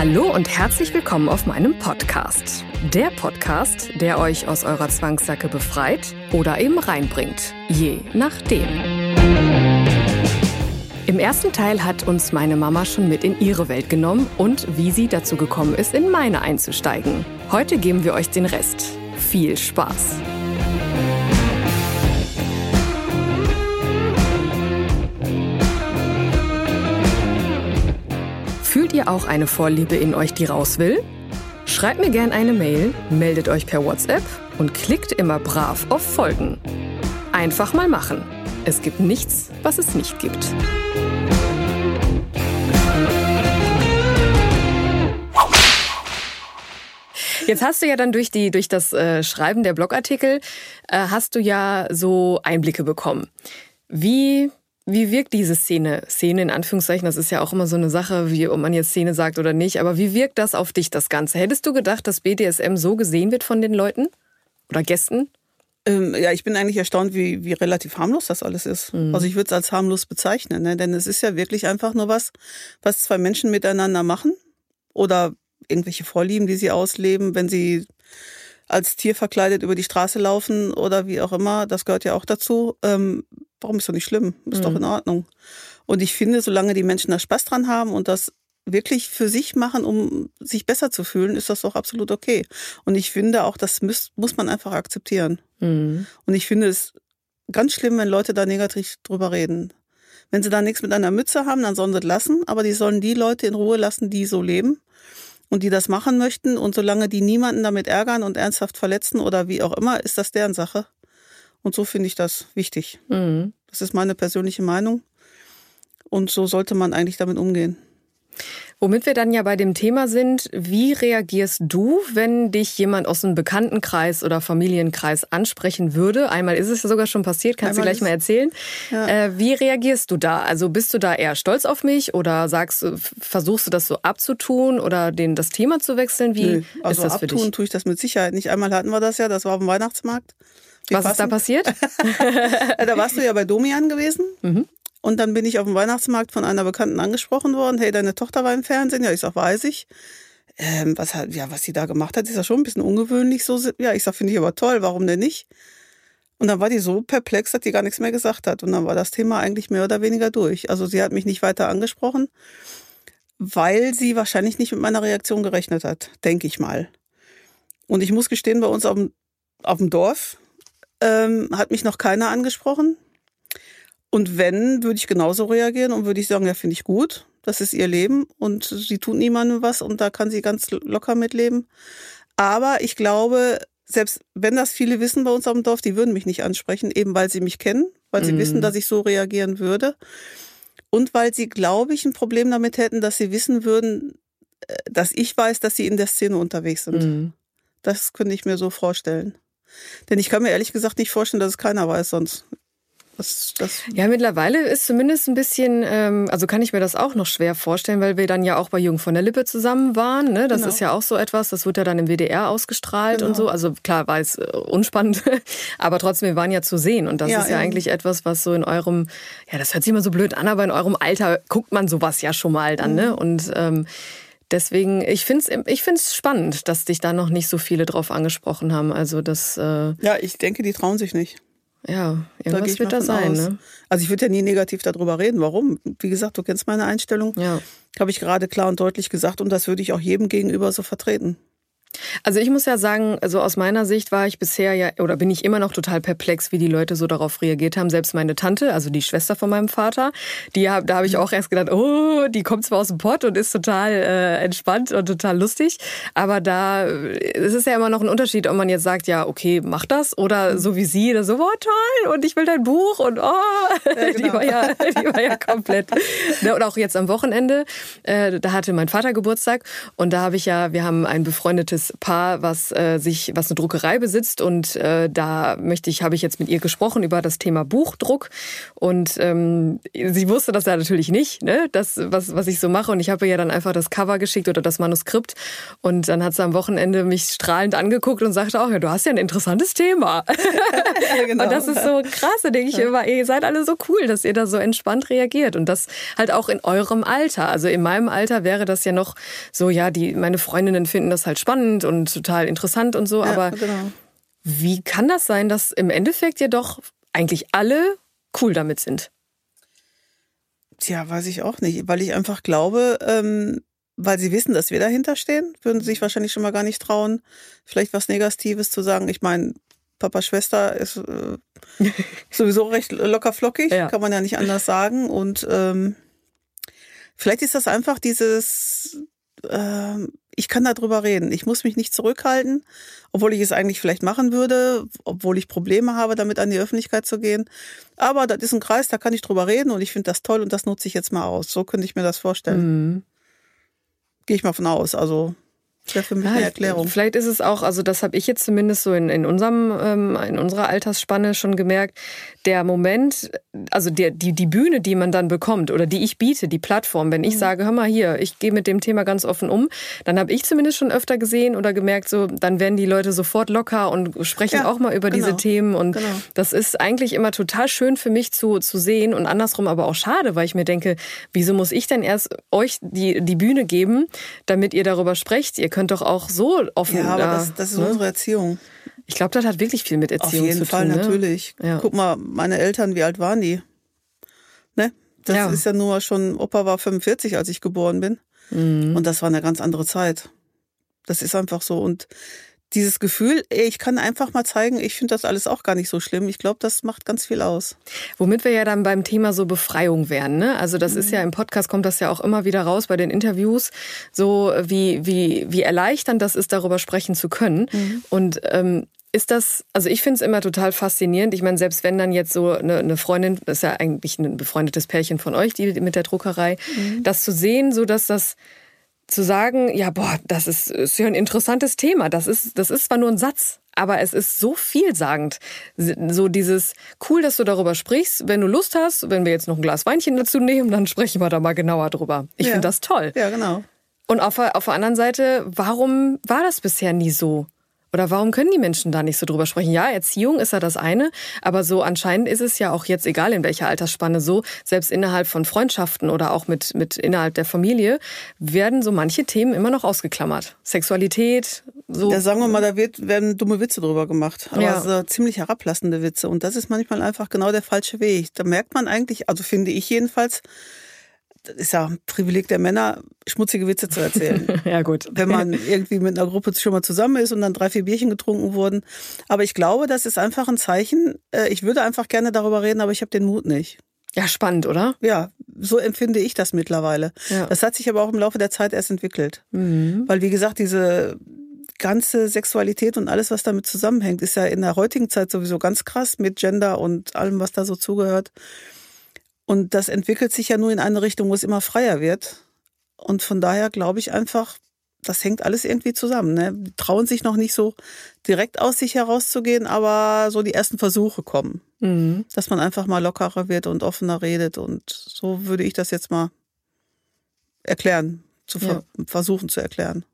Hallo und herzlich willkommen auf meinem Podcast. Der Podcast, der euch aus eurer Zwangssacke befreit oder eben reinbringt. Je nachdem. Im ersten Teil hat uns meine Mama schon mit in ihre Welt genommen und wie sie dazu gekommen ist, in meine einzusteigen. Heute geben wir euch den Rest. Viel Spaß! Ihr auch eine Vorliebe in euch, die raus will? Schreibt mir gerne eine Mail, meldet euch per WhatsApp und klickt immer brav auf Folgen. Einfach mal machen. Es gibt nichts, was es nicht gibt. Jetzt hast du ja dann durch, die, durch das äh, Schreiben der Blogartikel, äh, hast du ja so Einblicke bekommen. Wie, wie wirkt diese Szene? Szene in Anführungszeichen, das ist ja auch immer so eine Sache, wie ob man jetzt Szene sagt oder nicht. Aber wie wirkt das auf dich, das Ganze? Hättest du gedacht, dass BDSM so gesehen wird von den Leuten oder Gästen? Ähm, ja, ich bin eigentlich erstaunt, wie, wie relativ harmlos das alles ist. Also ich würde es als harmlos bezeichnen, ne? denn es ist ja wirklich einfach nur was, was zwei Menschen miteinander machen oder irgendwelche Vorlieben, die sie ausleben, wenn sie als Tier verkleidet über die Straße laufen oder wie auch immer, das gehört ja auch dazu. Ähm, warum ist doch nicht schlimm? Ist doch in Ordnung. Und ich finde, solange die Menschen da Spaß dran haben und das wirklich für sich machen, um sich besser zu fühlen, ist das doch absolut okay. Und ich finde auch, das muss, muss man einfach akzeptieren. Und ich finde es ganz schlimm, wenn Leute da negativ drüber reden. Wenn sie da nichts mit einer Mütze haben, dann sollen sie es lassen, aber die sollen die Leute in Ruhe lassen, die so leben und die das machen möchten. Und solange die niemanden damit ärgern und ernsthaft verletzen oder wie auch immer, ist das deren Sache. Und so finde ich das wichtig. Das ist meine persönliche Meinung. Und so sollte man eigentlich damit umgehen. Womit wir dann ja bei dem Thema sind, wie reagierst du, wenn dich jemand aus einem Bekanntenkreis oder Familienkreis ansprechen würde? Einmal ist es ja sogar schon passiert, kannst du Einmal gleich ist- mal erzählen. Ja. Äh, wie reagierst du da? Also bist du da eher stolz auf mich oder sagst du, versuchst du das so abzutun oder den, das Thema zu wechseln? Wie Nö, also ist das für abtun dich? tue ich das mit Sicherheit nicht. Einmal hatten wir das ja, das war auf dem Weihnachtsmarkt. Wie Was ist da passend. passiert? Äh, Da warst du ja bei Domian gewesen. Mhm. Und dann bin ich auf dem Weihnachtsmarkt von einer Bekannten angesprochen worden. Hey, deine Tochter war im Fernsehen. Ja, ich sag, weiß ich. Ähm, was, hat, ja, was sie da gemacht hat, ist ja schon ein bisschen ungewöhnlich. So, ja, ich sag, finde ich aber toll. Warum denn nicht? Und dann war die so perplex, dass die gar nichts mehr gesagt hat. Und dann war das Thema eigentlich mehr oder weniger durch. Also sie hat mich nicht weiter angesprochen, weil sie wahrscheinlich nicht mit meiner Reaktion gerechnet hat, denke ich mal. Und ich muss gestehen, bei uns auf dem, auf dem Dorf ähm, hat mich noch keiner angesprochen. Und wenn, würde ich genauso reagieren und würde ich sagen, ja, finde ich gut. Das ist ihr Leben und sie tut niemandem was und da kann sie ganz locker mitleben. Aber ich glaube, selbst wenn das viele wissen bei uns dem Dorf, die würden mich nicht ansprechen, eben weil sie mich kennen, weil sie Mhm. wissen, dass ich so reagieren würde. Und weil sie, glaube ich, ein Problem damit hätten, dass sie wissen würden, äh, dass ich weiß, dass sie in der Szene unterwegs sind. Mhm. Das könnte ich mir so vorstellen. Denn ich kann mir ehrlich gesagt nicht vorstellen, dass es keiner weiß sonst. Das, das, Ja, mittlerweile ist zumindest ein bisschen, ähm, also kann ich mir das auch noch schwer vorstellen, weil wir dann ja auch bei Jung von der Lippe zusammen waren. Ne? Das Genau. ist ja auch so etwas, das wird ja dann im WDR ausgestrahlt und Genau. so. Also klar war es äh, unspannend, aber trotzdem, wir waren ja zu sehen. Und das Ja, ist ja eben. eigentlich etwas, was so in eurem, ja, das hört sich immer so blöd an, aber in eurem Alter guckt man sowas ja schon mal dann. Mhm. Ne? Und ähm, deswegen, ich finde es ich find's spannend, dass dich da noch nicht so viele drauf angesprochen haben. Also das, äh, ja, ich denke, die trauen sich nicht. Ja, Da irgendwas ich wird da sein. Ne? Also ich würde ja nie negativ darüber reden. Warum? Wie gesagt, du kennst meine Einstellung. Ja. Habe ich gerade klar und deutlich gesagt und das würde ich auch jedem gegenüber so vertreten. Also ich muss ja sagen, also aus meiner Sicht war ich bisher ja oder bin ich immer noch total perplex, wie die Leute so darauf reagiert haben. Selbst meine Tante, also die Schwester von meinem Vater, die da habe ich auch erst gedacht, oh, die kommt zwar aus dem Pott und ist total äh, entspannt und total lustig, aber da es ist ja immer noch ein Unterschied, ob man jetzt sagt, ja okay, mach das oder so wie sie, oder so, oh toll und ich will dein Buch und oh, ja, genau. die war ja, die war ja komplett. Ne, und auch jetzt am Wochenende, äh, da hatte mein Vater Geburtstag und da habe ich ja, wir haben ein befreundetes Paar, was äh, sich, was eine Druckerei besitzt. Und äh, da möchte ich, habe ich jetzt mit ihr gesprochen über das Thema Buchdruck. Und ähm, sie wusste das ja natürlich nicht, ne, das was was ich so mache. Und ich habe ihr ja dann einfach das Cover geschickt oder das Manuskript. Und dann hat sie am Wochenende mich strahlend angeguckt und sagte auch, ja, du hast ja ein interessantes Thema. ja, genau. Und das ist so krass, da denke ich immer, ihr seid alle so cool, dass ihr da so entspannt reagiert. Und das halt auch in eurem Alter. Also in meinem Alter wäre das ja noch so, ja, die meine Freundinnen finden das halt spannend und total interessant und so, Ja, aber genau. wie kann das sein, dass im Endeffekt ja doch eigentlich alle cool damit sind? Tja, weiß ich auch nicht, weil ich einfach glaube, ähm, weil sie wissen, dass wir dahinter stehen, würden sie sich wahrscheinlich schon mal gar nicht trauen, vielleicht was Negatives zu sagen. Ich meine, Papa, Schwester ist äh, sowieso recht locker flockig, Ja. kann man ja nicht anders sagen. Und ähm, vielleicht ist das einfach dieses, ähm, ich kann darüber reden. Ich muss mich nicht zurückhalten, obwohl ich es eigentlich vielleicht machen würde, obwohl ich Probleme habe, damit an die Öffentlichkeit zu gehen. Aber das ist ein Kreis, da kann ich drüber reden und ich finde das toll und das nutze ich jetzt mal aus. So könnte ich mir das vorstellen. Mhm. Gehe ich mal von aus. Also wäre für mich eine Erklärung. Vielleicht ist es auch, also das habe ich jetzt zumindest so in, in unserem, ähm, in unserer Altersspanne schon gemerkt, der Moment, also der, die, die Bühne, die man dann bekommt oder die ich biete, die Plattform, wenn ich sage, hör mal hier, ich gehe mit dem Thema ganz offen um, dann habe ich zumindest schon öfter gesehen oder gemerkt, so, dann werden die Leute sofort locker und sprechen Ja, auch mal über genau, diese Themen und genau. das ist eigentlich immer total schön für mich zu, zu sehen und andersrum aber auch schade, weil ich mir denke, wieso muss ich denn erst euch die, die Bühne geben, damit ihr darüber sprecht? Ihr könnt doch auch so offen. Ja, aber da, das, das ist ne? unsere Erziehung. Ich glaube, das hat wirklich viel mit Auf Erziehung jeden zu Fall, tun. ne? natürlich. Ja. Guck mal, meine Eltern, wie alt waren die? Ne? Das Ja. ist ja nur mal schon, Opa war 45, als ich geboren bin. Mhm. Und das war eine ganz andere Zeit. Das ist einfach so. Und dieses Gefühl, ich kann einfach mal zeigen, ich finde das alles auch gar nicht so schlimm. Ich glaube, das macht ganz viel aus. Womit wir ja dann beim Thema so Befreiung wären. Ne? Also das ist Mhm. ja im Podcast kommt das ja auch immer wieder raus bei den Interviews, so wie wie wie erleichternd das ist, darüber sprechen zu können. Mhm. Und ähm, ist das, also ich finde es immer total faszinierend. Ich meine, selbst wenn dann jetzt so eine, eine Freundin, das ist ja eigentlich ein befreundetes Pärchen von euch, die mit der Druckerei, Mhm. das zu sehen, so dass das zu sagen, ja, boah, das ist, ist ja ein interessantes Thema. Das ist, das ist zwar nur ein Satz, aber es ist so vielsagend. So dieses, cool, dass du darüber sprichst. Wenn du Lust hast, wenn wir jetzt noch ein Glas Weinchen dazu nehmen, dann sprechen wir da mal genauer drüber. Ich Ja. finde das toll. Ja, genau. Und auf, auf der anderen Seite, warum war das bisher nie so? Oder warum können die Menschen da nicht so drüber sprechen? Ja, Erziehung ist ja das eine, aber so anscheinend ist es ja auch jetzt, egal in welcher Altersspanne, so, selbst innerhalb von Freundschaften oder auch mit, mit innerhalb der Familie, werden so manche Themen immer noch ausgeklammert. Sexualität, so. Da sagen wir mal, da wird, werden dumme Witze drüber gemacht. Aber Ja. so ziemlich herablassende Witze. Und das ist manchmal einfach genau der falsche Weg. Da merkt man eigentlich, also finde ich jedenfalls, das ist ja ein Privileg der Männer, schmutzige Witze zu erzählen. ja, gut. wenn man irgendwie mit einer Gruppe schon mal zusammen ist und dann drei, vier Bierchen getrunken wurden. Aber ich glaube, das ist einfach ein Zeichen. äh, Ich würde einfach gerne darüber reden, aber ich habe den Mut nicht. Ja, spannend, oder? Ja, so empfinde ich das mittlerweile. Ja. Das hat sich aber auch im Laufe der Zeit erst entwickelt. Weil, wie gesagt, diese ganze Sexualität und alles, was damit zusammenhängt, ist ja in der heutigen Zeit sowieso ganz krass mit Gender und allem, was da so zugehört. Und das entwickelt sich ja nur in eine Richtung, wo es immer freier wird. Und von daher glaube ich einfach, das hängt alles irgendwie zusammen. Ne? Die trauen sich noch nicht so direkt aus sich herauszugehen, aber so die ersten Versuche kommen. Mhm. Dass man einfach mal lockerer wird und offener redet. Und so würde ich das jetzt mal erklären, zu ver versuchen zu erklären.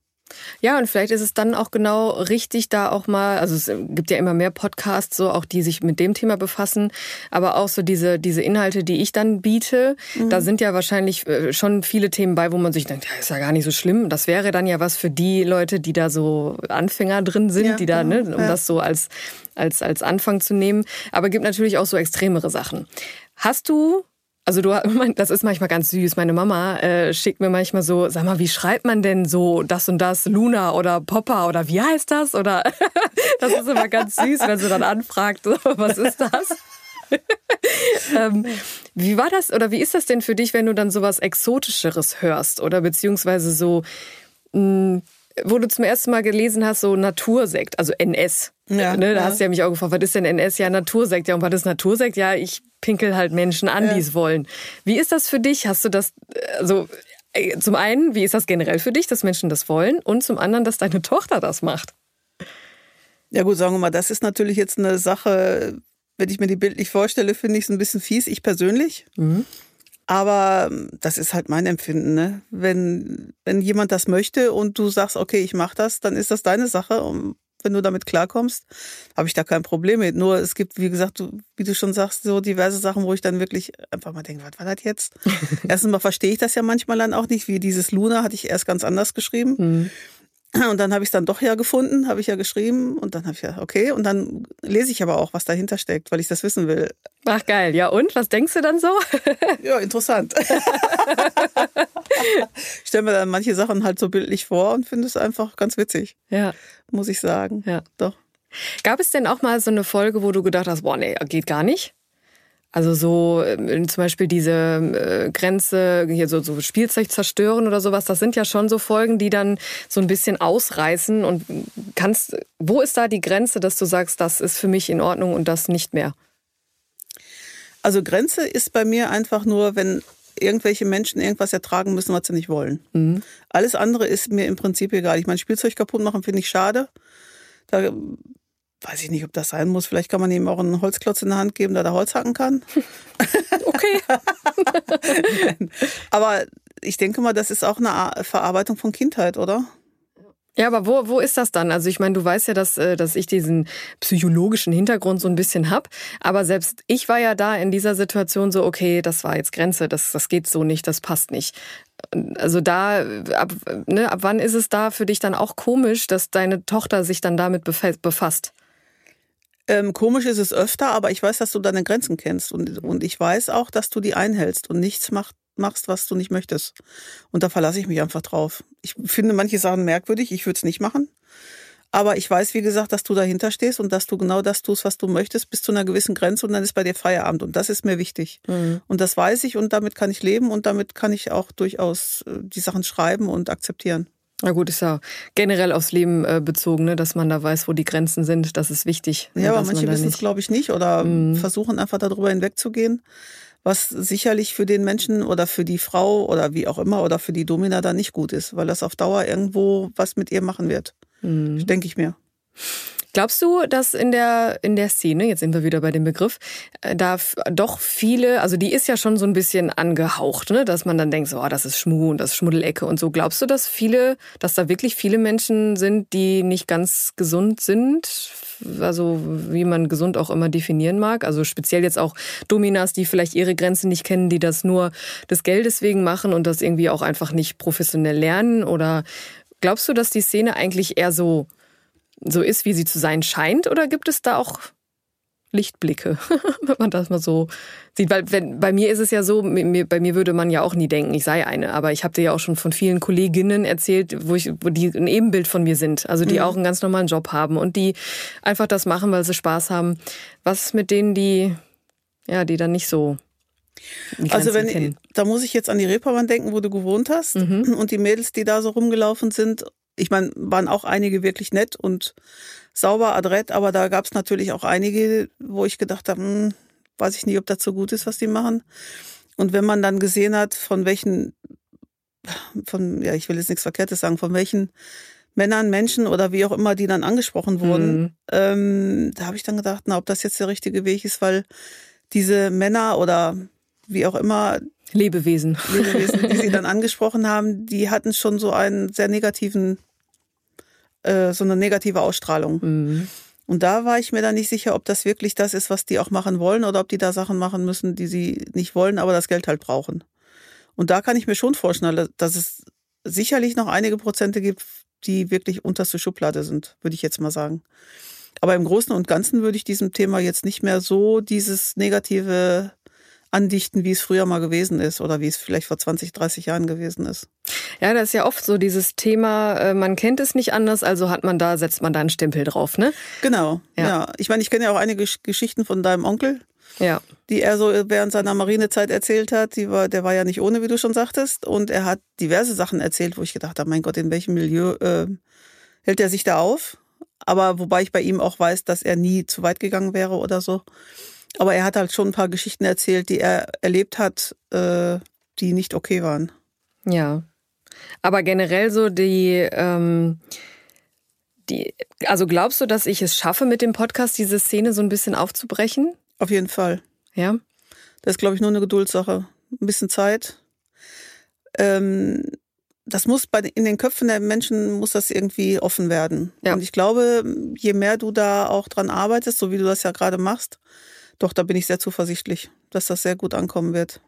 Ja, und vielleicht ist es dann auch genau richtig, da auch mal, also es gibt ja immer mehr Podcasts, so auch die sich mit dem Thema befassen, aber auch so diese, diese Inhalte, die ich dann biete, da sind ja wahrscheinlich äh, schon viele Themen bei, wo man sich denkt, ja, ist ja gar nicht so schlimm. Das wäre dann ja was für die Leute, die da so Anfänger drin sind, Ja, die da, genau, ne, um ja. das so als, als, als Anfang zu nehmen. Aber gibt natürlich auch so extremere Sachen. Hast du Also du, das ist manchmal ganz süß. Meine Mama äh, schickt mir manchmal so, sag mal, wie schreibt man denn so das und das, Luna oder Popper oder wie heißt das? Oder das ist immer ganz süß, wenn sie dann anfragt, was ist das? ähm, wie war das oder wie ist das denn für dich, wenn du dann sowas Exotischeres hörst oder beziehungsweise so mh, hm, wo du zum ersten Mal gelesen hast, so Natursekt, also NS. Ja, ne, da ja. hast du ja mich auch gefragt, was ist denn NS? Ja, Natursekt. Ja, und was ist Natursekt? Ja, ich pinkel halt Menschen an, ja. die es wollen. Wie ist das für dich? Hast du das, also äh, zum einen, wie ist das generell für dich, dass Menschen das wollen? Und zum anderen, dass deine Tochter das macht? Ja gut, sagen wir mal, das ist natürlich jetzt eine Sache, wenn ich mir die bildlich vorstelle, finde ich es ein bisschen fies, ich persönlich. Mhm. Aber ähm, das ist halt mein Empfinden. Ne? Wenn, wenn jemand das möchte und du sagst, okay, ich mache das, dann ist das deine Sache. Und wenn du damit klarkommst, habe ich da kein Problem mit. Nur es gibt, wie gesagt, du, wie du schon sagst, so diverse Sachen, wo ich dann wirklich einfach mal denke, was war das jetzt? Erstens mal verstehe ich das ja manchmal dann auch nicht, wie dieses Luna hatte ich erst ganz anders geschrieben. Mhm. Und dann habe ich es dann doch ja gefunden, habe ich ja geschrieben und dann habe ich ja, okay, und dann lese ich aber auch, was dahinter steckt, weil ich das wissen will. Ach geil, ja und? Was denkst du dann so? ja, interessant. ich stelle mir dann manche Sachen halt so bildlich vor und finde es einfach ganz witzig. Ja. Muss ich sagen. Ja. Doch. Gab es denn auch mal so eine Folge, wo du gedacht hast, boah, nee, geht gar nicht? Also so äh, zum Beispiel diese äh, Grenze, hier so, so Spielzeug zerstören oder sowas, das sind ja schon so Folgen, die dann so ein bisschen ausreißen. Und kannst, wo ist da die Grenze, dass du sagst, das ist für mich in Ordnung und das nicht mehr? Also Grenze ist bei mir einfach nur, wenn irgendwelche Menschen irgendwas ertragen müssen, was sie nicht wollen. Mhm. Alles andere ist mir im Prinzip egal. Ich meine, Spielzeug kaputt machen finde ich schade. Da weiß ich nicht, ob das sein muss. Vielleicht kann man ihm auch einen Holzklotz in der Hand geben, da er Holz hacken kann. Okay. aber ich denke mal, das ist auch eine Verarbeitung von Kindheit, oder? Ja, aber wo, wo ist das dann? Also ich meine, du weißt ja, dass, äh, dass ich diesen psychologischen Hintergrund so ein bisschen hab. Aber selbst ich war ja da in dieser Situation so, okay, das war jetzt Grenze, das, das geht so nicht, das passt nicht. Also da, ab, ne, ab wann ist es da für dich dann auch komisch, dass deine Tochter sich dann damit befasst? Ähm, komisch ist es öfter, aber ich weiß, dass du deine Grenzen kennst und, und ich weiß auch, dass du die einhältst und nichts macht, machst, was du nicht möchtest. Und da verlasse ich mich einfach drauf. Ich finde manche Sachen merkwürdig, ich würde es nicht machen. Aber ich weiß, wie gesagt, dass du dahinter stehst und dass du genau das tust, was du möchtest, bis zu einer gewissen Grenze und dann ist bei dir Feierabend. Und das ist mir wichtig. Mhm. Und das weiß ich und damit kann ich leben und damit kann ich auch durchaus äh, die Sachen schreiben und akzeptieren. Na gut, ist ja generell aufs Leben äh, bezogen, ne? dass man da weiß, wo die Grenzen sind. Das ist wichtig. Ja, aber manche wissen es, glaube ich, nicht oder mhm. versuchen einfach darüber hinwegzugehen, was sicherlich für den Menschen oder für die Frau oder wie auch immer oder für die Domina da nicht gut ist, weil das auf Dauer irgendwo was mit ihr machen wird. Mhm. Denke ich mir. Glaubst du, dass in der, in der Szene, jetzt sind wir wieder bei dem Begriff, äh, da doch viele, also die ist ja schon so ein bisschen angehaucht, ne? dass man dann denkt, so, oh, das ist Schmuh und das ist Schmuddelecke und so. Glaubst du, dass viele, dass da wirklich viele Menschen sind, die nicht ganz gesund sind? Also wie man gesund auch immer definieren mag. Also speziell jetzt auch Dominas, die vielleicht ihre Grenzen nicht kennen, die das nur des Geldes wegen machen und das irgendwie auch einfach nicht professionell lernen? Oder glaubst du, dass die Szene eigentlich eher so so ist, wie sie zu sein scheint? Oder gibt es da auch Lichtblicke, wenn man das mal so sieht? Weil wenn, bei mir ist es ja so, mir, bei mir würde man ja auch nie denken, ich sei eine. Aber ich habe dir ja auch schon von vielen Kolleginnen erzählt, wo, ich, wo die ein Ebenbild von mir sind. Also die mhm. auch einen ganz normalen Job haben und die einfach das machen, weil sie Spaß haben. Was mit denen, die, ja, die dann nicht so also wenn kennen. da muss ich jetzt an die Reeperbahn denken, wo du gewohnt hast mhm. und die Mädels, die da so rumgelaufen sind ich meine, waren auch einige wirklich nett und sauber, adrett, aber da gab es natürlich auch einige, wo ich gedacht habe, hm, weiß ich nicht, ob das so gut ist, was die machen. Und wenn man dann gesehen hat, von welchen, von, ja, ich will jetzt nichts Verkehrtes sagen, von welchen Männern, Menschen oder wie auch immer, die dann angesprochen wurden, mhm. ähm, da habe ich dann gedacht, na, ob das jetzt der richtige Weg ist, weil diese Männer oder wie auch immer, Lebewesen. Lebewesen, die sie dann angesprochen haben, die hatten schon so einen sehr negativen, äh, so eine negative Ausstrahlung. Mhm. Und da war ich mir dann nicht sicher, ob das wirklich das ist, was die auch machen wollen oder ob die da Sachen machen müssen, die sie nicht wollen, aber das Geld halt brauchen. Und da kann ich mir schon vorstellen, dass es sicherlich noch einige Prozente gibt, die wirklich unterste Schublade sind, würde ich jetzt mal sagen. Aber im Großen und Ganzen würde ich diesem Thema jetzt nicht mehr so dieses negative andichten, wie es früher mal gewesen ist oder wie es vielleicht vor 20, 30 Jahren gewesen ist. Ja, das ist ja oft so dieses Thema, äh, man kennt es nicht anders, also hat man da, setzt man da einen Stempel drauf, ne? Genau, Ja. ja. Ich meine, ich kenne ja auch einige Gesch- Geschichten von deinem Onkel, Ja. die er so während seiner Marinezeit erzählt hat. Die war, der war ja nicht ohne, wie du schon sagtest. Und er hat diverse Sachen erzählt, wo ich gedacht habe, mein Gott, in welchem Milieu äh, hält er sich da auf? Aber wobei ich bei ihm auch weiß, dass er nie zu weit gegangen wäre oder so. Aber er hat halt schon ein paar Geschichten erzählt, die er erlebt hat, äh, die nicht okay waren. Ja. Aber generell so die, ähm, die, also glaubst du, dass ich es schaffe, mit dem Podcast diese Szene so ein bisschen aufzubrechen? Auf jeden Fall. Ja. Das ist, glaube ich, nur eine Geduldssache. Ein bisschen Zeit. Ähm, das muss bei, in den Köpfen der Menschen muss das irgendwie offen werden. Ja. Und ich glaube, je mehr du da auch dran arbeitest, so wie du das ja gerade machst, doch, da bin ich sehr zuversichtlich, dass das sehr gut ankommen wird.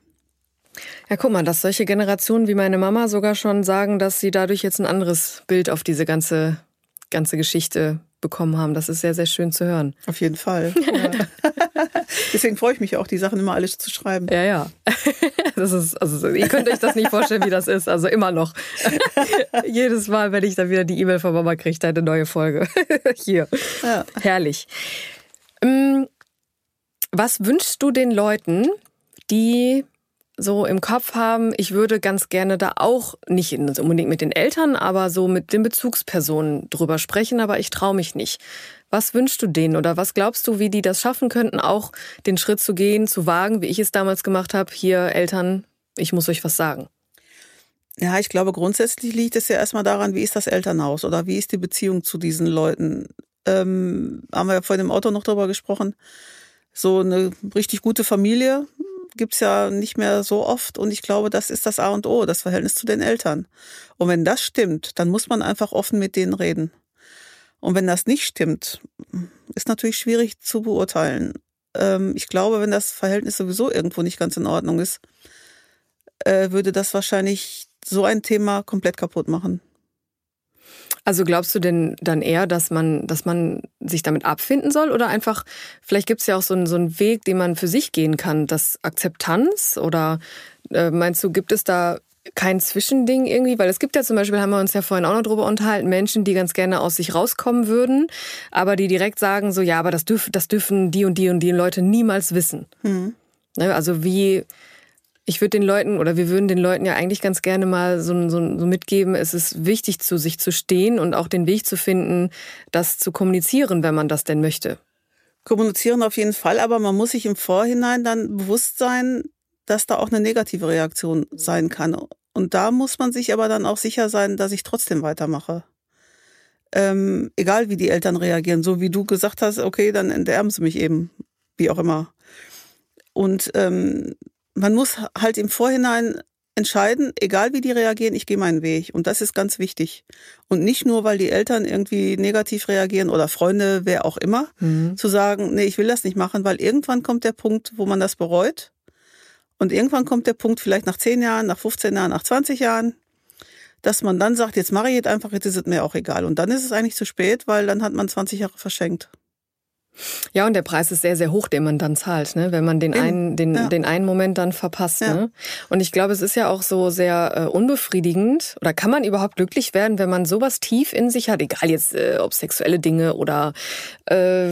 Ja, guck mal, dass solche Generationen wie meine Mama sogar schon sagen, dass sie dadurch jetzt ein anderes Bild auf diese ganze, ganze Geschichte bekommen haben. Das ist sehr, sehr schön zu hören. Auf jeden Fall. Ja. Deswegen freue ich mich auch, die Sachen immer alles zu schreiben. Ja, ja. Das ist, also ihr könnt euch das nicht vorstellen, wie das ist. Also immer noch. Jedes Mal, wenn ich dann wieder die E-Mail von Mama kriege, eine neue Folge. Hier. Ja. Herrlich. Was wünschst du den Leuten, die so im Kopf haben, ich würde ganz gerne da auch nicht unbedingt mit den Eltern, aber so mit den Bezugspersonen drüber sprechen, aber ich traue mich nicht. Was wünschst du denen oder was glaubst du, wie die das schaffen könnten, auch den Schritt zu gehen, zu wagen, wie ich es damals gemacht habe, hier Eltern, ich muss euch was sagen. Ja, ich glaube, grundsätzlich liegt es ja erstmal daran, wie ist das Elternhaus oder wie ist die Beziehung zu diesen Leuten. Ähm, haben wir ja vorhin im Auto noch drüber gesprochen. So eine richtig gute Familie gibt's ja nicht mehr so oft und ich glaube, das ist das A und O, das Verhältnis zu den Eltern. Und wenn das stimmt, dann muss man einfach offen mit denen reden. Und wenn das nicht stimmt, ist natürlich schwierig zu beurteilen. Ähm, ich glaube, wenn das Verhältnis sowieso irgendwo nicht ganz in Ordnung ist, äh, würde das wahrscheinlich so ein Thema komplett kaputt machen. Also glaubst du denn dann eher, dass man, dass man sich damit abfinden soll oder einfach, vielleicht gibt es ja auch so einen, so einen Weg, den man für sich gehen kann, das Akzeptanz oder äh, meinst du, gibt es da kein Zwischending irgendwie? Weil es gibt ja zum Beispiel, haben wir uns ja vorhin auch noch drüber unterhalten, Menschen, die ganz gerne aus sich rauskommen würden, aber die direkt sagen so, ja, aber das, dürf, das dürfen die und die und die Leute niemals wissen. Ne, Also wie, ich würde den Leuten oder wir würden den Leuten ja eigentlich ganz gerne mal so, so, so mitgeben, es ist wichtig, zu sich zu stehen und auch den Weg zu finden, das zu kommunizieren, wenn man das denn möchte. Kommunizieren auf jeden Fall, aber man muss sich im Vorhinein dann bewusst sein, dass da auch eine negative Reaktion sein kann. Und da muss man sich aber dann auch sicher sein, dass ich trotzdem weitermache. Ähm, egal wie die Eltern reagieren, so wie du gesagt hast, okay, dann enterben sie mich eben, wie auch immer. Und ähm, man muss halt im Vorhinein entscheiden, egal wie die reagieren, ich gehe meinen Weg. Und das ist ganz wichtig. Und nicht nur, weil die Eltern irgendwie negativ reagieren oder Freunde, wer auch immer, zu sagen, nee, ich will das nicht machen, weil irgendwann kommt der Punkt, wo man das bereut. Und irgendwann kommt der Punkt, vielleicht nach 10 Jahren, nach 15 Jahren, nach 20 Jahren, dass man dann sagt, jetzt mache ich jetzt einfach, jetzt ist es mir auch egal. Und dann ist es eigentlich zu spät, weil dann hat man 20 Jahre verschenkt. Ja, und der Preis ist sehr, sehr hoch, den man dann zahlt, ne? wenn man den Eben, einen, den, ja. den einen Moment dann verpasst. Ja. Ne? Und ich glaube, es ist ja auch so sehr äh, unbefriedigend. Oder kann man überhaupt glücklich werden, wenn man sowas tief in sich hat? Egal jetzt, äh, ob sexuelle Dinge oder äh,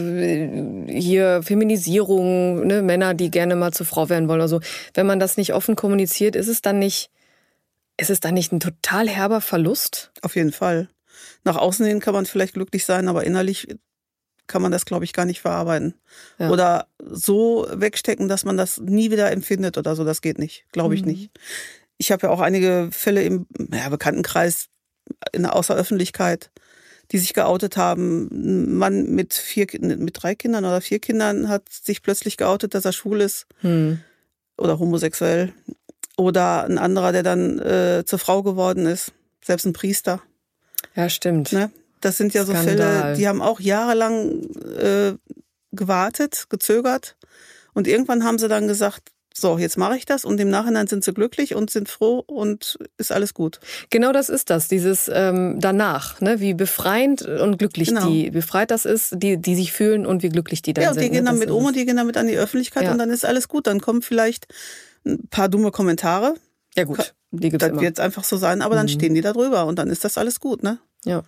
hier Feminisierung, ne? Männer, die gerne mal zur Frau werden wollen oder so. Wenn man das nicht offen kommuniziert, ist es dann nicht, ist es dann nicht ein total herber Verlust? Auf jeden Fall. Nach außen hin kann man vielleicht glücklich sein, aber innerlich kann man das, glaube ich, gar nicht verarbeiten. Ja. Oder so wegstecken, dass man das nie wieder empfindet oder so. Das geht nicht. Glaube ich nicht. Ich habe ja auch einige Fälle im ja, Bekanntenkreis in der Außeröffentlichkeit, die sich geoutet haben. Ein Mann mit vier, mit drei Kindern oder vier Kindern hat sich plötzlich geoutet, dass er schwul ist Hm. oder homosexuell. Oder ein anderer, der dann äh, zur Frau geworden ist, selbst ein Priester. Ja, stimmt. Ne? Das sind ja so Skandal. Fälle, die haben auch jahrelang äh, gewartet, gezögert. Und irgendwann haben sie dann gesagt, so, jetzt mache ich das und im Nachhinein sind sie glücklich und sind froh und ist alles gut. Genau das ist das, dieses ähm, danach, ne? wie befreiend und glücklich Genau. die, befreit das ist, die, die sich fühlen und wie glücklich die dann Ja, und sind. die gehen ne? dann mit um es. und die gehen damit an die Öffentlichkeit Ja. und dann ist alles gut. Dann kommen vielleicht ein paar dumme Kommentare. Ja gut, die gibt's Das immer. wird einfach so sein, aber Mhm. dann stehen die da drüber und dann ist das alles gut, ne? Ja.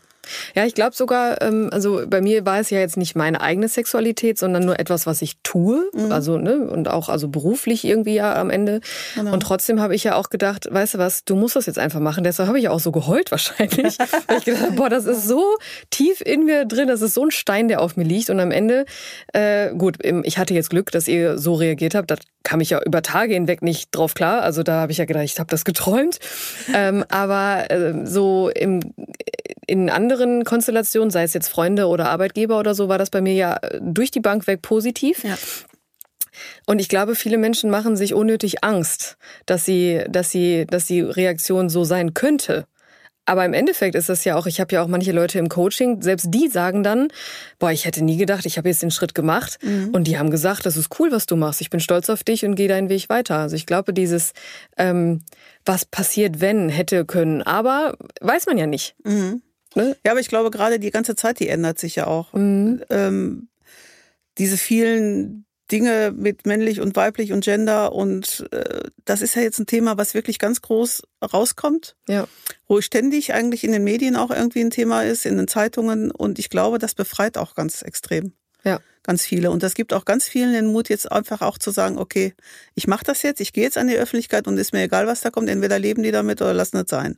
Ja, ich glaube sogar, ähm, also bei mir war es ja jetzt nicht meine eigene Sexualität, sondern nur etwas, was ich tue. Also, ne, und auch also beruflich irgendwie ja am Ende. Und trotzdem habe ich ja auch gedacht, weißt du was, du musst das jetzt einfach machen. Deshalb habe ich auch so geheult wahrscheinlich. Weil ich gedacht habe, boah, das ist so tief in mir drin, das ist so ein Stein, der auf mir liegt. Und am Ende, äh, gut, ich hatte jetzt Glück, dass ihr so reagiert habt. Da kam ich ja über Tage hinweg nicht drauf klar. Also da habe ich ja gedacht, ich habe das geträumt. ähm, aber äh, so im in anderen Konstellationen, sei es jetzt Freunde oder Arbeitgeber oder so, war das bei mir ja durch die Bank weg positiv. Ja. Und ich glaube, viele Menschen machen sich unnötig Angst, dass sie, dass sie, dass die Reaktion so sein könnte. Aber im Endeffekt ist das ja auch, ich habe ja auch manche Leute im Coaching, selbst die sagen dann, boah, ich hätte nie gedacht, ich habe jetzt den Schritt gemacht. Und die haben gesagt, das ist cool, was du machst. Ich bin stolz auf dich und gehe deinen Weg weiter. Also ich glaube, dieses, ähm, was passiert, wenn, hätte können, aber weiß man ja nicht. Ne? Ja, aber ich glaube, gerade die ganze Zeit, die ändert sich ja auch. Mhm. Ähm, diese vielen Dinge mit männlich und weiblich und Gender und äh, das ist ja jetzt ein Thema, was wirklich ganz groß rauskommt, Ja. wo ständig eigentlich in den Medien auch irgendwie ein Thema ist, in den Zeitungen und ich glaube, das befreit auch ganz extrem. Ja. Ganz viele. Und das gibt auch ganz vielen den Mut, jetzt einfach auch zu sagen, okay, ich mache das jetzt, ich gehe jetzt an die Öffentlichkeit und ist mir egal, was da kommt, entweder leben die damit oder lassen es sein.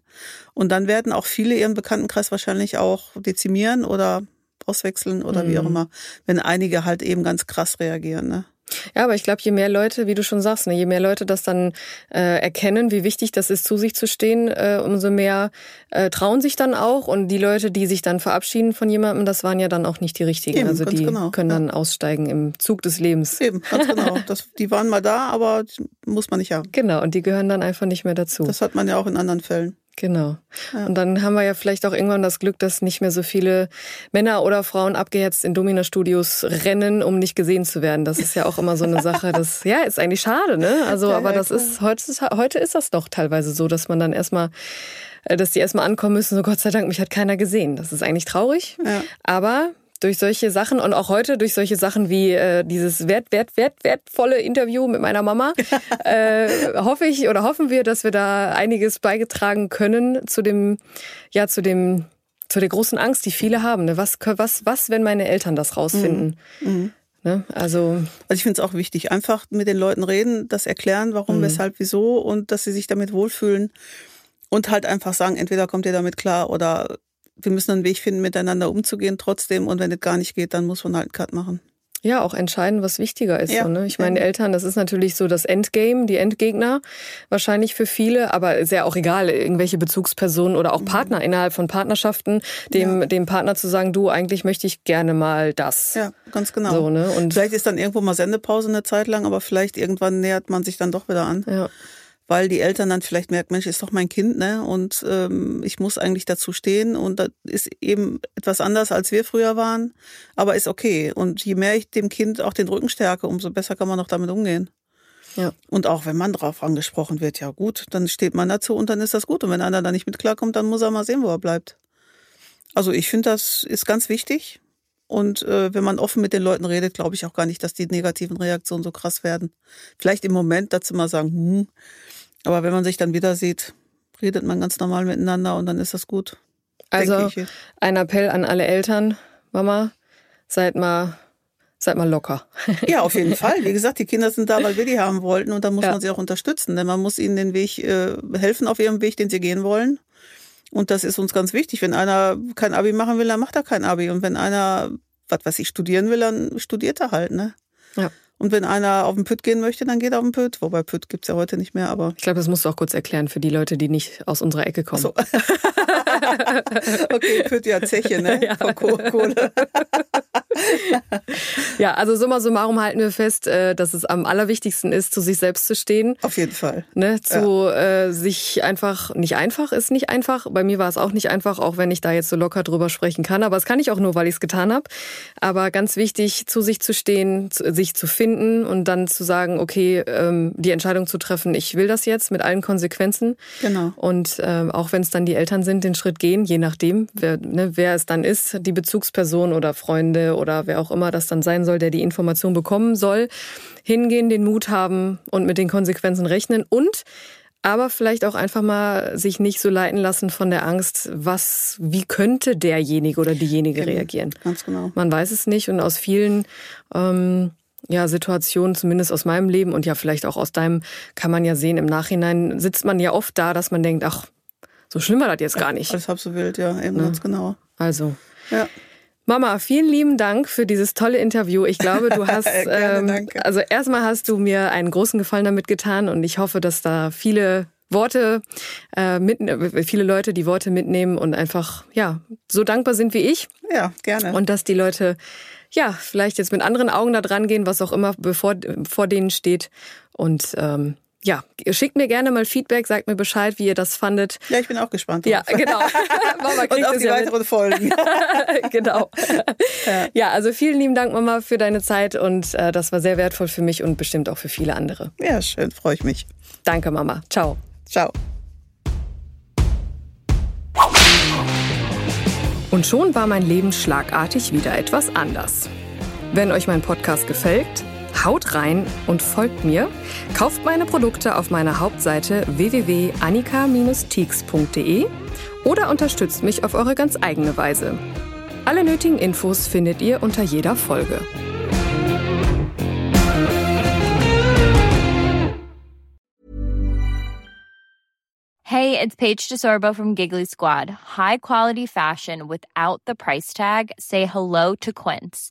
Und dann werden auch viele ihren Bekanntenkreis wahrscheinlich auch dezimieren oder auswechseln oder wie auch immer, wenn einige halt eben ganz krass reagieren. Ne? Ja, aber ich glaube, je mehr Leute, wie du schon sagst, ne, je mehr Leute das dann äh, erkennen, wie wichtig das ist, zu sich zu stehen, äh, umso mehr äh, trauen sich dann auch. Und die Leute, die sich dann verabschieden von jemandem, das waren ja dann auch nicht die richtigen. Eben, also die genau, können ja. dann aussteigen im Zug des Lebens. Eben, ganz genau. Das, die waren mal da, aber muss man nicht haben. Genau, und die gehören dann einfach nicht mehr dazu. Das hat man ja auch in anderen Fällen. Genau. Und dann haben wir ja vielleicht auch irgendwann das Glück, dass nicht mehr so viele Männer oder Frauen abgehetzt in Domina-Studios rennen, um nicht gesehen zu werden. Das ist ja auch immer so eine Sache. Das ja ist eigentlich schade, ne? Also, Ja, aber ja, das ist heute, ist heute ist das doch teilweise so, dass man dann erstmal, äh, dass die erstmal ankommen müssen. So Gott sei Dank, mich hat keiner gesehen. Das ist eigentlich traurig. Ja. Aber durch solche Sachen und auch heute durch solche Sachen wie äh, dieses wert, wert, wert, wertvolle Interview mit meiner Mama, äh, hoffe ich oder hoffen wir, dass wir da einiges beigetragen können zu dem, ja, zu dem, zu der großen Angst, die viele haben. Ne? Was, was, was, wenn meine Eltern das rausfinden? Ne? Also, Also ich finde es auch wichtig, einfach mit den Leuten reden, das erklären, warum, weshalb, wieso und dass sie sich damit wohlfühlen und halt einfach sagen, entweder kommt ihr damit klar oder wir müssen einen Weg finden, miteinander umzugehen trotzdem und wenn das gar nicht geht, dann muss man halt einen Cut machen. ja, auch entscheiden, was wichtiger ist. Ja, so, ne? Ich meine. Eltern, das ist natürlich so das Endgame, die Endgegner, wahrscheinlich für viele, aber ist ja auch egal, irgendwelche Bezugspersonen oder Mhm. auch Partner innerhalb von Partnerschaften, dem, dem Partner zu sagen, du, eigentlich möchte ich gerne mal das. Ja, ganz genau. So, ne? Und Vielleicht ist dann irgendwo mal Sendepause eine Zeit lang, aber vielleicht irgendwann nähert man sich dann doch wieder an. ja. Weil die Eltern dann vielleicht merken, Mensch, ist doch mein Kind, ne? Und ähm, ich muss eigentlich dazu stehen und das ist eben etwas anders, als wir früher waren, aber ist okay. Und je mehr ich dem Kind auch den Rücken stärke, umso besser kann man auch damit umgehen. Ja. Und auch wenn man drauf angesprochen wird, ja gut, dann steht man dazu und dann ist das gut. Und wenn einer da nicht mit klarkommt, dann muss er mal sehen, wo er bleibt. Also ich finde, das ist ganz wichtig. Und äh, wenn man offen mit den Leuten redet, glaube ich auch gar nicht, dass die negativen Reaktionen so krass werden. Vielleicht im Moment dazu mal sagen, hm, aber wenn man sich dann wieder sieht, redet man ganz normal miteinander und dann ist das gut. Also ein Appell an alle Eltern, Mama, seid mal, seid mal locker. Ja, auf jeden Fall. Wie gesagt, die Kinder sind da, weil wir die haben wollten und dann muss Ja. man sie auch unterstützen, denn man muss ihnen den Weg äh, helfen auf ihrem Weg, den sie gehen wollen. Und das ist uns ganz wichtig. Wenn einer kein Abi machen will, dann macht er kein Abi. Und wenn einer, was weiß ich, studieren will, dann studiert er halt, ne? Ja. Und wenn einer auf den Püt gehen möchte, dann geht er auf den Püt. Wobei Püt gibt's ja heute nicht mehr, aber Ich glaube, das musst du auch kurz erklären für die Leute, die nicht aus unserer Ecke kommen. so. okay, Püt ja Zeche, ne? Von Kohle. ja, also summa summarum halten wir fest, äh, dass es am allerwichtigsten ist, zu sich selbst zu stehen. Auf jeden Fall. Ne, zu ja. äh, sich einfach, nicht einfach ist nicht einfach. Bei mir war es auch nicht einfach, auch wenn ich da jetzt so locker drüber sprechen kann. Aber es kann ich auch nur, weil ich es getan habe. Aber ganz wichtig, zu sich zu stehen, zu, sich zu finden und dann zu sagen, okay, ähm, die Entscheidung zu treffen, ich will das jetzt mit allen Konsequenzen. Genau. Und äh, auch wenn es dann die Eltern sind, den Schritt gehen, je nachdem, wer, ne, wer es dann ist, die Bezugsperson oder Freunde oder wer auch immer das dann sein soll, der die Information bekommen soll, hingehen, den Mut haben und mit den Konsequenzen rechnen und aber vielleicht auch einfach mal sich nicht so leiten lassen von der Angst, was, wie könnte derjenige oder diejenige genau, reagieren. Ganz genau. Man weiß es nicht und aus vielen ähm, ja, Situationen, zumindest aus meinem Leben und ja vielleicht auch aus deinem, kann man ja sehen, im Nachhinein sitzt man ja oft da, dass man denkt, ach, so schlimm war das jetzt gar nicht. Alles halb so wild, ja, eben ne? ganz genau. Also. Ja. Mama, vielen lieben Dank für dieses tolle Interview. Ich glaube, du hast, Gerne, ähm, also erstmal hast du mir einen großen Gefallen damit getan und ich hoffe, dass da viele Worte äh, mit, viele Leute die Worte mitnehmen und einfach ja so dankbar sind wie ich. Ja, gerne. Und dass die Leute ja vielleicht jetzt mit anderen Augen da dran gehen, was auch immer bevor vor denen steht und ähm, ja, schickt mir gerne mal Feedback, sagt mir Bescheid, wie ihr das fandet. Ja, ich bin auch gespannt. Drauf. Ja, genau. Mama kriegt Und auf die ja weiteren mit. Folgen. genau. Ja. ja. also vielen lieben Dank, Mama, für deine Zeit und äh, das war sehr wertvoll für mich und bestimmt auch für viele andere. Ja, schön, freue ich mich. Danke, Mama. Ciao. Ciao. Und schon war mein Leben schlagartig wieder etwas anders. Wenn euch mein Podcast gefällt, Haut rein und folgt mir. Kauft meine Produkte auf meiner Hauptseite www.annika-teaks.de oder unterstützt mich auf eure ganz eigene Weise. Alle nötigen Infos findet ihr unter jeder Folge. Hey, it's Paige DeSorbo from Giggly Squad. High quality fashion without the price tag. Say hello to Quince.